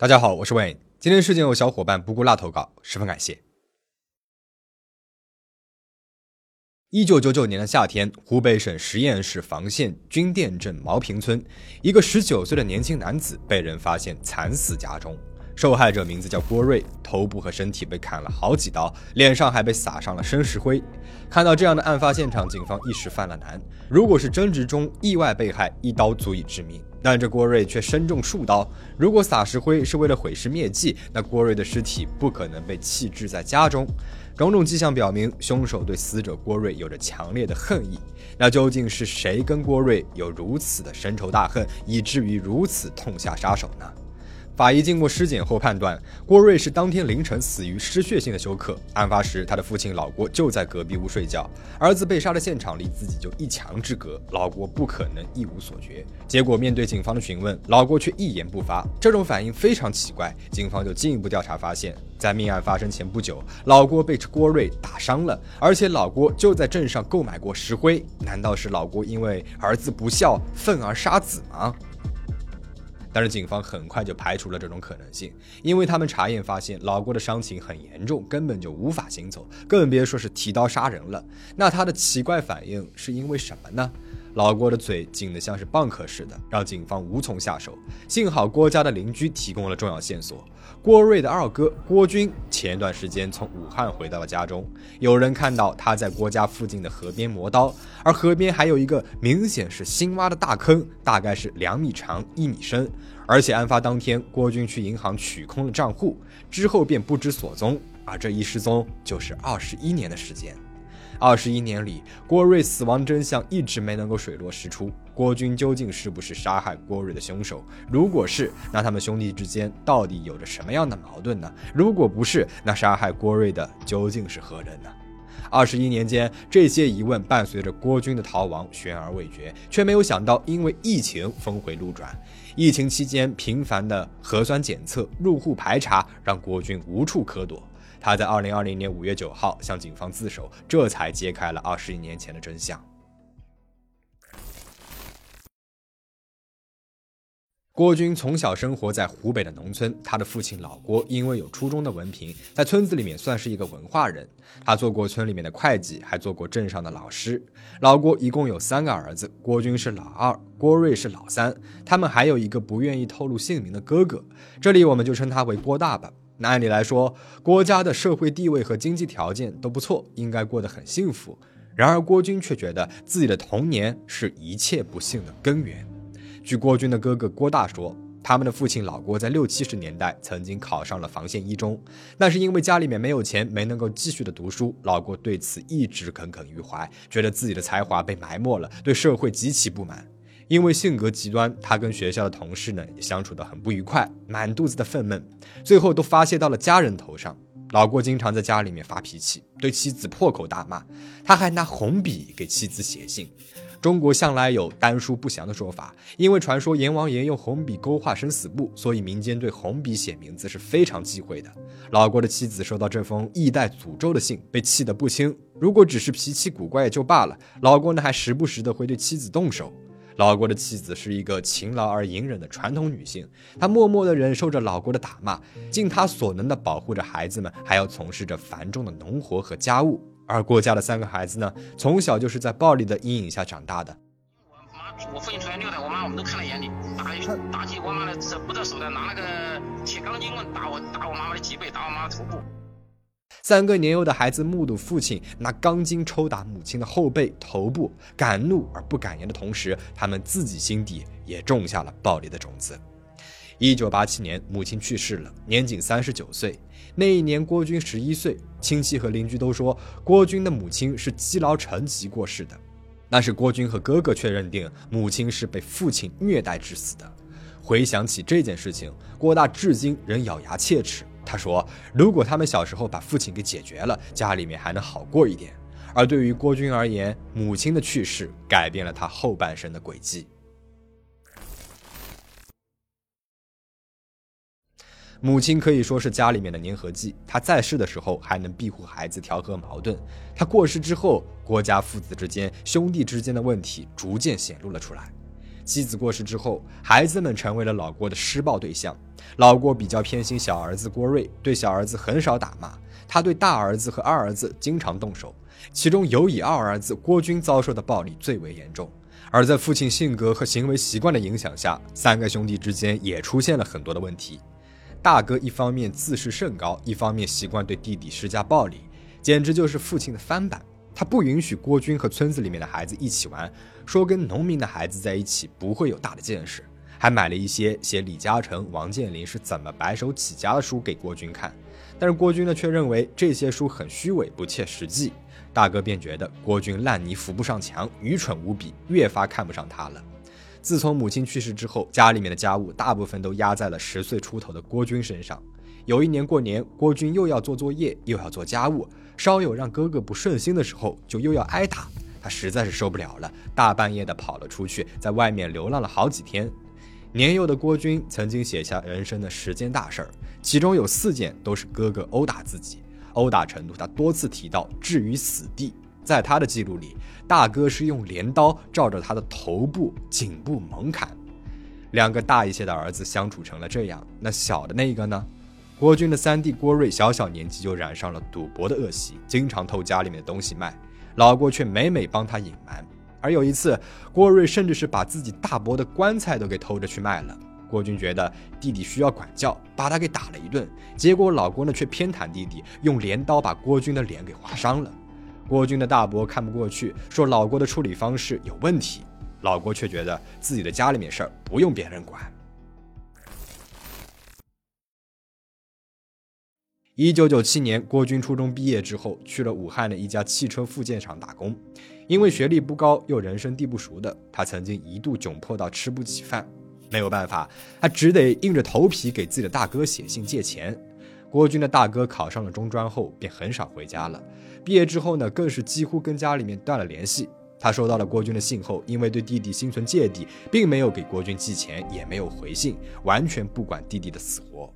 大家好，我是 Wayne。今天事件有小伙伴不顾辣投稿，十分感谢。一九九九年的夏天，湖北省十堰市房县军店镇毛坪村，一个十九岁的年轻男子被人发现惨死家中。受害者名字叫郭瑞，头部和身体被砍了好几刀，脸上还被撒上了生石灰。看到这样的案发现场，警方一时犯了难。如果是争执中意外被害，一刀足以致命，但这郭瑞却身中数刀。如果撒石灰是为了毁尸灭迹，那郭瑞的尸体不可能被弃置在家中。种种迹象表明，凶手对死者郭瑞有着强烈的恨意。那究竟是谁跟郭瑞有如此的深仇大恨，以至于如此痛下杀手呢？法医经过尸检后判断，郭瑞是当天凌晨死于失血性的休克。案发时，他的父亲老郭就在隔壁屋睡觉，儿子被杀的现场离自己就一墙之隔，老郭不可能一无所觉。结果面对警方的询问，老郭却一言不发，这种反应非常奇怪。警方就进一步调查，发现，在命案发生前不久，老郭被郭瑞打伤了，而且老郭就在镇上购买过石灰。难道是老郭因为儿子不孝，愤而杀子吗？但是警方很快就排除了这种可能性，因为他们查验发现老郭的伤情很严重，根本就无法行走，更别说是提刀杀人了。那他的奇怪反应是因为什么呢？老郭的嘴紧得像是蚌壳似的，让警方无从下手。幸好郭家的邻居提供了重要线索：郭瑞的二哥郭军前段时间从武汉回到了家中，有人看到他在郭家附近的河边磨刀，而河边还有一个明显是新挖的大坑，大概是两米长、一米深。而且案发当天，郭军去银行取空了账户，之后便不知所踪，而这一失踪就是二十一年的时间。二十一年里，郭瑞死亡真相一直没能够水落石出。郭军究竟是不是杀害郭瑞的凶手？如果是，那他们兄弟之间到底有着什么样的矛盾呢？如果不是，那杀害郭瑞的究竟是何人呢？二十一年间，这些疑问伴随着郭军的逃亡悬而未决，却没有想到因为疫情峰回路转。疫情期间频繁的核酸检测、入户排查，让郭军无处可躲。他在二零二零年五月九号向警方自首，这才揭开了二十一年前的真相。郭军从小生活在湖北的农村，他的父亲老郭因为有初中的文凭，在村子里面算是一个文化人。他做过村里面的会计，还做过镇上的老师。老郭一共有三个儿子，郭军是老二，郭瑞是老三，他们还有一个不愿意透露姓名的哥哥，这里我们就称他为郭大吧。那按理来说，郭家的社会地位和经济条件都不错，应该过得很幸福。然而郭军却觉得自己的童年是一切不幸的根源。据郭军的哥哥郭大说，他们的父亲老郭在六七十年代曾经考上了房县一中，但是因为家里面没有钱，没能够继续的读书。老郭对此一直耿耿于怀，觉得自己的才华被埋没了，对社会极其不满。因为性格极端，他跟学校的同事呢也相处得很不愉快，满肚子的愤懑，最后都发泄到了家人头上。老郭经常在家里面发脾气，对妻子破口大骂，他还拿红笔给妻子写信。中国向来有丹书不祥的说法，因为传说阎王爷用红笔勾画生死簿，所以民间对红笔写名字是非常忌讳的。老郭的妻子收到这封意带诅咒的信，被气得不轻。如果只是脾气古怪也就罢了，老郭呢还时不时的会对妻子动手。老郭的妻子是一个勤劳而隐忍的传统女性，她默默地忍受着老郭的打骂，尽她所能地保护着孩子们，还要从事着繁重的农活和家务。而郭家的三个孩子呢，从小就是在暴力的阴影下长大的。我妈，我父亲出来虐待我妈，我们都看在眼里，打打起我妈的不择手段，拿那个铁钢筋棍打我，打我妈妈的脊背，打我妈妈头部。三个年幼的孩子目睹父亲拿钢筋抽打母亲的后背、头部，敢怒而不敢言的同时，他们自己心底也种下了暴力的种子。一九八七年，母亲去世了，年仅三十九岁。那一年，郭军十一岁。亲戚和邻居都说，郭军的母亲是积劳成疾过世的。但是郭军和哥哥却认定母亲是被父亲虐待致死的。回想起这件事情，郭大至今仍咬牙切齿。他说：“如果他们小时候把父亲给解决了，家里面还能好过一点。”而对于郭军而言，母亲的去世改变了他后半生的轨迹。母亲可以说是家里面的粘合剂，她在世的时候还能庇护孩子、调和矛盾；她过世之后，郭家父子之间、兄弟之间的问题逐渐显露了出来。妻子过世之后，孩子们成为了老郭的施暴对象。老郭比较偏心小儿子郭瑞，对小儿子很少打骂，他对大儿子和二儿子经常动手，其中尤以二儿子郭军遭受的暴力最为严重。而在父亲性格和行为习惯的影响下，三个兄弟之间也出现了很多的问题。大哥一方面自视甚高，一方面习惯对弟弟施加暴力，简直就是父亲的翻版。他不允许郭军和村子里面的孩子一起玩，说跟农民的孩子在一起不会有大的见识，还买了一些写李嘉诚、王健林是怎么白手起家的书给郭军看。但是郭军呢，却认为这些书很虚伪、不切实际。大哥便觉得郭军烂泥扶不上墙，愚蠢无比，越发看不上他了。自从母亲去世之后，家里面的家务大部分都压在了十岁出头的郭军身上。有一年过年，郭军又要做作业，又要做家务，稍有让哥哥不顺心的时候，就又要挨打。他实在是受不了了，大半夜的跑了出去，在外面流浪了好几天。年幼的郭军曾经写下人生的十件大事儿，其中有四件都是哥哥殴打自己。殴打程度，他多次提到置于死地。在他的记录里，大哥是用镰刀照着他的头部、颈部猛砍。两个大一些的儿子相处成了这样，那小的那个呢？郭军的三弟郭瑞小小年纪就染上了赌博的恶习，经常偷家里面的东西卖，老郭却每每帮他隐瞒。而有一次，郭瑞甚至是把自己大伯的棺材都给偷着去卖了。郭军觉得弟弟需要管教，把他给打了一顿。结果老郭呢却偏袒弟弟，用镰刀把郭军的脸给划伤了。郭军的大伯看不过去，说老郭的处理方式有问题。老郭却觉得自己的家里面事儿不用别人管。一九九七年，郭军初中毕业之后，去了武汉的一家汽车附件厂打工。因为学历不高又人生地不熟的他，曾经一度窘迫到吃不起饭。没有办法，他只得硬着头皮给自己的大哥写信借钱。郭军的大哥考上了中专后，便很少回家了。毕业之后呢，更是几乎跟家里面断了联系。他收到了郭军的信后，因为对弟弟心存芥蒂，并没有给郭军寄钱，也没有回信，完全不管弟弟的死活。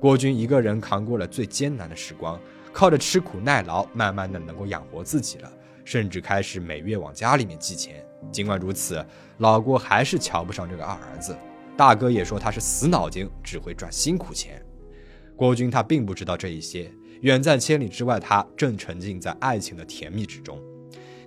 郭军一个人扛过了最艰难的时光，靠着吃苦耐劳，慢慢的能够养活自己了，甚至开始每月往家里面寄钱。尽管如此，老郭还是瞧不上这个二儿子。大哥也说他是死脑筋，只会赚辛苦钱。郭军他并不知道这一些，远在千里之外，他正沉浸在爱情的甜蜜之中。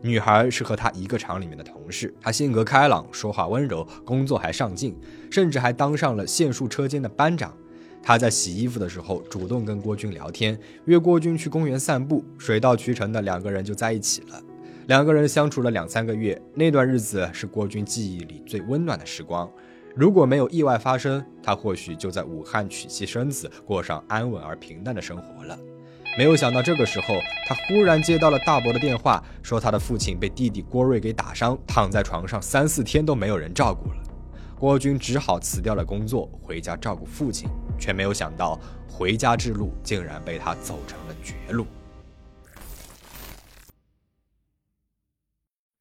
女孩是和他一个厂里面的同事，她性格开朗，说话温柔，工作还上进，甚至还当上了线束车间的班长。他在洗衣服的时候主动跟郭军聊天，约郭军去公园散步，水到渠成的两个人就在一起了。两个人相处了两三个月，那段日子是郭军记忆里最温暖的时光。如果没有意外发生，他或许就在武汉娶妻生子，过上安稳而平淡的生活了。没有想到这个时候，他忽然接到了大伯的电话，说他的父亲被弟弟郭瑞给打伤，躺在床上三四天都没有人照顾了。郭军只好辞掉了工作，回家照顾父亲，却没有想到回家之路竟然被他走成了绝路。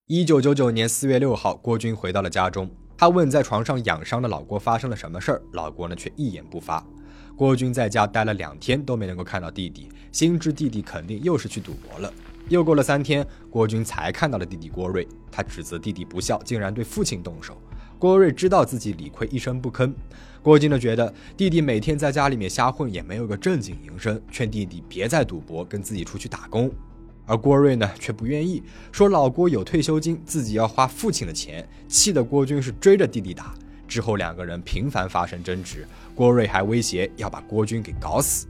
一九九九年四月六号，郭军回到了家中。他问在床上养伤的老郭发生了什么事儿，老郭呢却一言不发。郭军在家待了两天都没能够看到弟弟，心知弟弟肯定又是去赌博了。又过了三天，郭军才看到了弟弟郭瑞。他指责弟弟不孝，竟然对父亲动手。郭瑞知道自己理亏，一声不吭。郭军呢觉得弟弟每天在家里面瞎混，也没有个正经营生，劝弟弟别再赌博，跟自己出去打工。而郭瑞呢，却不愿意，说老郭有退休金，自己要花父亲的钱，气得郭军是追着弟弟打。之后两个人频繁发生争执，郭瑞还威胁要把郭军给搞死。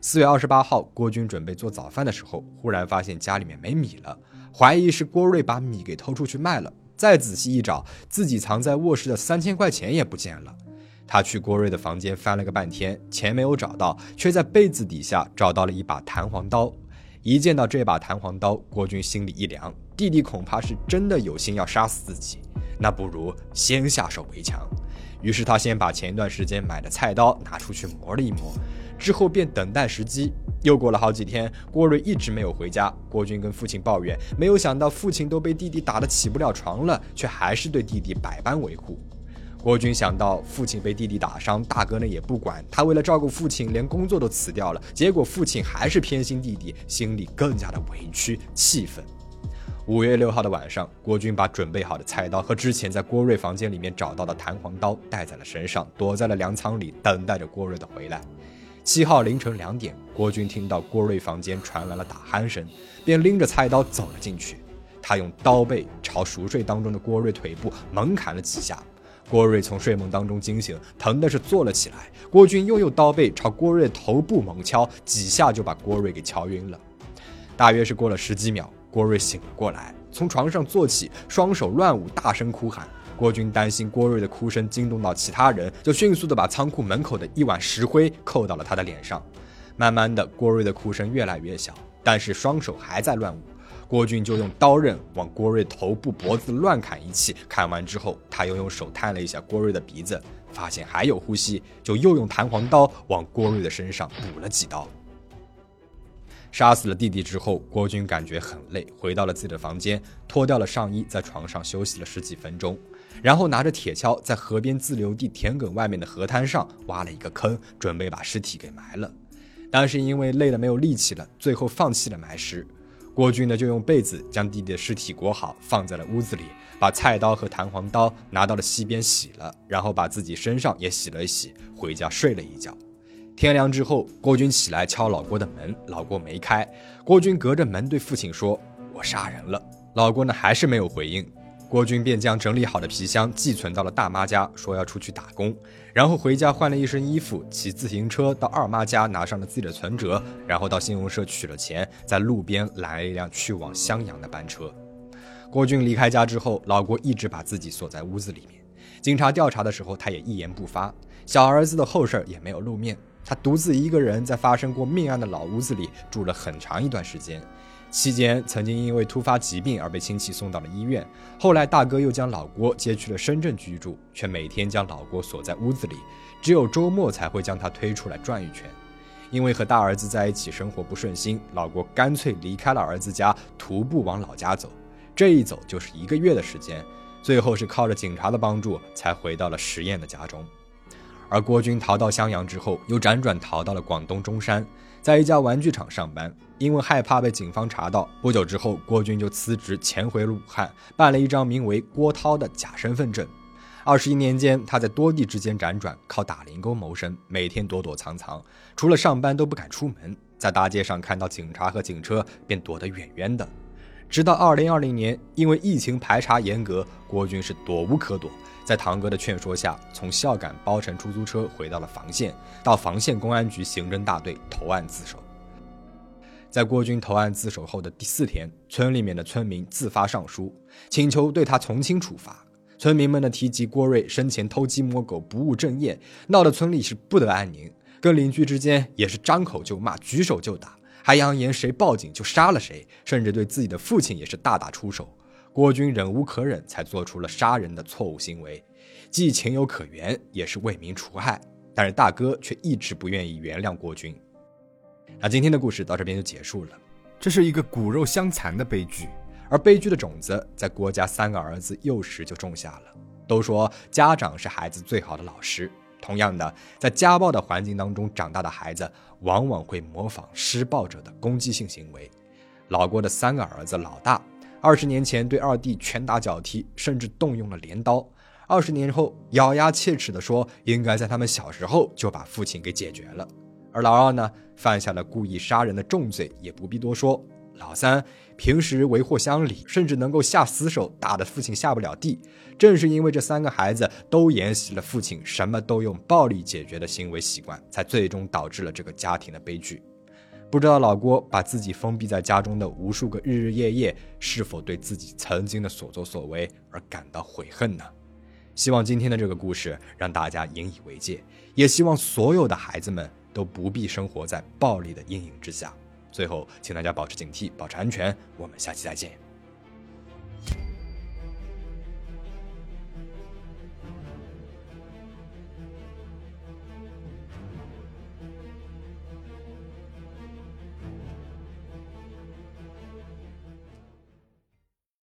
四月二十八号，郭军准备做早饭的时候，忽然发现家里面没米了，怀疑是郭瑞把米给偷出去卖了。再仔细一找，自己藏在卧室的三千块钱也不见了。他去郭瑞的房间翻了个半天，钱没有找到，却在被子底下找到了一把弹簧刀。一见到这把弹簧刀，郭军心里一凉，弟弟恐怕是真的有心要杀死自己，那不如先下手为强。于是他先把前一段时间买的菜刀拿出去磨了一磨，之后便等待时机。又过了好几天，郭瑞一直没有回家，郭军跟父亲抱怨，没有想到父亲都被弟弟打得起不了床了，却还是对弟弟百般维护。郭军想到父亲被弟弟打伤，大哥呢也不管他，为了照顾父亲，连工作都辞掉了。结果父亲还是偏心弟弟，心里更加的委屈气愤。五月六号的晚上，郭军把准备好的菜刀和之前在郭瑞房间里面找到的弹簧刀带在了身上，躲在了粮仓里，等待着郭瑞的回来。七号凌晨两点，郭军听到郭瑞房间传来了打鼾声，便拎着菜刀走了进去。他用刀背朝熟睡当中的郭瑞腿部猛砍了几下，郭瑞从睡梦当中惊醒，疼的是坐了起来。郭军又用刀背朝郭瑞头部猛敲几下，就把郭瑞给敲晕了。大约是过了十几秒。郭瑞醒了过来，从床上坐起，双手乱舞，大声哭喊。郭军担心郭瑞的哭声惊动到其他人，就迅速的把仓库门口的一碗石灰扣到了他的脸上。慢慢的，郭瑞的哭声越来越小，但是双手还在乱舞。郭军就用刀刃往郭瑞头部、脖子乱砍一气，砍完之后，他又用手探了一下郭瑞的鼻子，发现还有呼吸，就又用弹簧刀往郭瑞的身上补了几刀。杀死了弟弟之后，郭军感觉很累，回到了自己的房间，脱掉了上衣，在床上休息了十几分钟，然后拿着铁锹在河边自留地田埂外面的河滩上挖了一个坑，准备把尸体给埋了。但是因为累得没有力气了，最后放弃了埋尸。郭军呢就用被子将弟弟的尸体裹好，放在了屋子里，把菜刀和弹簧刀拿到了溪边洗了，然后把自己身上也洗了一洗，回家睡了一觉。天亮之后，郭军起来敲老郭的门，老郭没开。郭军隔着门对父亲说：“我杀人了。”老郭呢还是没有回应。郭军便将整理好的皮箱寄存到了大妈家，说要出去打工，然后回家换了一身衣服，骑自行车到二妈家拿上了自己的存折，然后到信用社取了钱，在路边拦了一辆去往襄阳的班车。郭军离开家之后，老郭一直把自己锁在屋子里面。警察调查的时候，他也一言不发。小儿子的后事也没有露面。他独自一个人在发生过命案的老屋子里住了很长一段时间，期间曾经因为突发疾病而被亲戚送到了医院。后来大哥又将老郭接去了深圳居住，却每天将老郭锁在屋子里，只有周末才会将他推出来转一圈。因为和大儿子在一起生活不顺心，老郭干脆离开了儿子家，徒步往老家走。这一走就是一个月的时间，最后是靠着警察的帮助才回到了实验的家中。而郭军逃到襄阳之后，又辗转逃到了广东中山，在一家玩具厂上班。因为害怕被警方查到，不久之后，郭军就辞职潜回了武汉，办了一张名为郭涛的假身份证。二十一年间，他在多地之间辗转，靠打零工谋生，每天躲躲藏藏，除了上班都不敢出门，在大街上看到警察和警车便躲得远远的。直到二零二零年，因为疫情排查严格，郭军是躲无可躲。在堂哥的劝说下，从孝感包乘出租车回到了房县，到房县公安局刑侦大队投案自首。在郭军投案自首后的第四天，村里面的村民自发上书，请求对他从轻处罚。村民们的提及郭瑞生前偷鸡摸狗、不务正业，闹得村里是不得安宁，跟邻居之间也是张口就骂、举手就打，还扬言谁报警就杀了谁，甚至对自己的父亲也是大打出手。郭军忍无可忍，才做出了杀人的错误行为，既情有可原，也是为民除害。但是大哥却一直不愿意原谅郭军。那今天的故事到这边就结束了。这是一个骨肉相残的悲剧，而悲剧的种子在郭家三个儿子幼时就种下了。都说家长是孩子最好的老师，同样的，在家暴的环境当中长大的孩子，往往会模仿施暴者的攻击性行为。老郭的三个儿子，老大。二十年前对二弟拳打脚踢，甚至动用了镰刀。二十年后咬牙切齿地说：“应该在他们小时候就把父亲给解决了。”而老二呢，犯下了故意杀人的重罪，也不必多说。老三平时为祸乡里，甚至能够下死手，打得父亲下不了地。正是因为这三个孩子都沿袭了父亲什么都用暴力解决的行为习惯，才最终导致了这个家庭的悲剧。不知道老郭把自己封闭在家中的无数个日日夜夜，是否对自己曾经的所作所为而感到悔恨呢？希望今天的这个故事让大家引以为戒，也希望所有的孩子们都不必生活在暴力的阴影之下。最后，请大家保持警惕，保持安全。我们下期再见。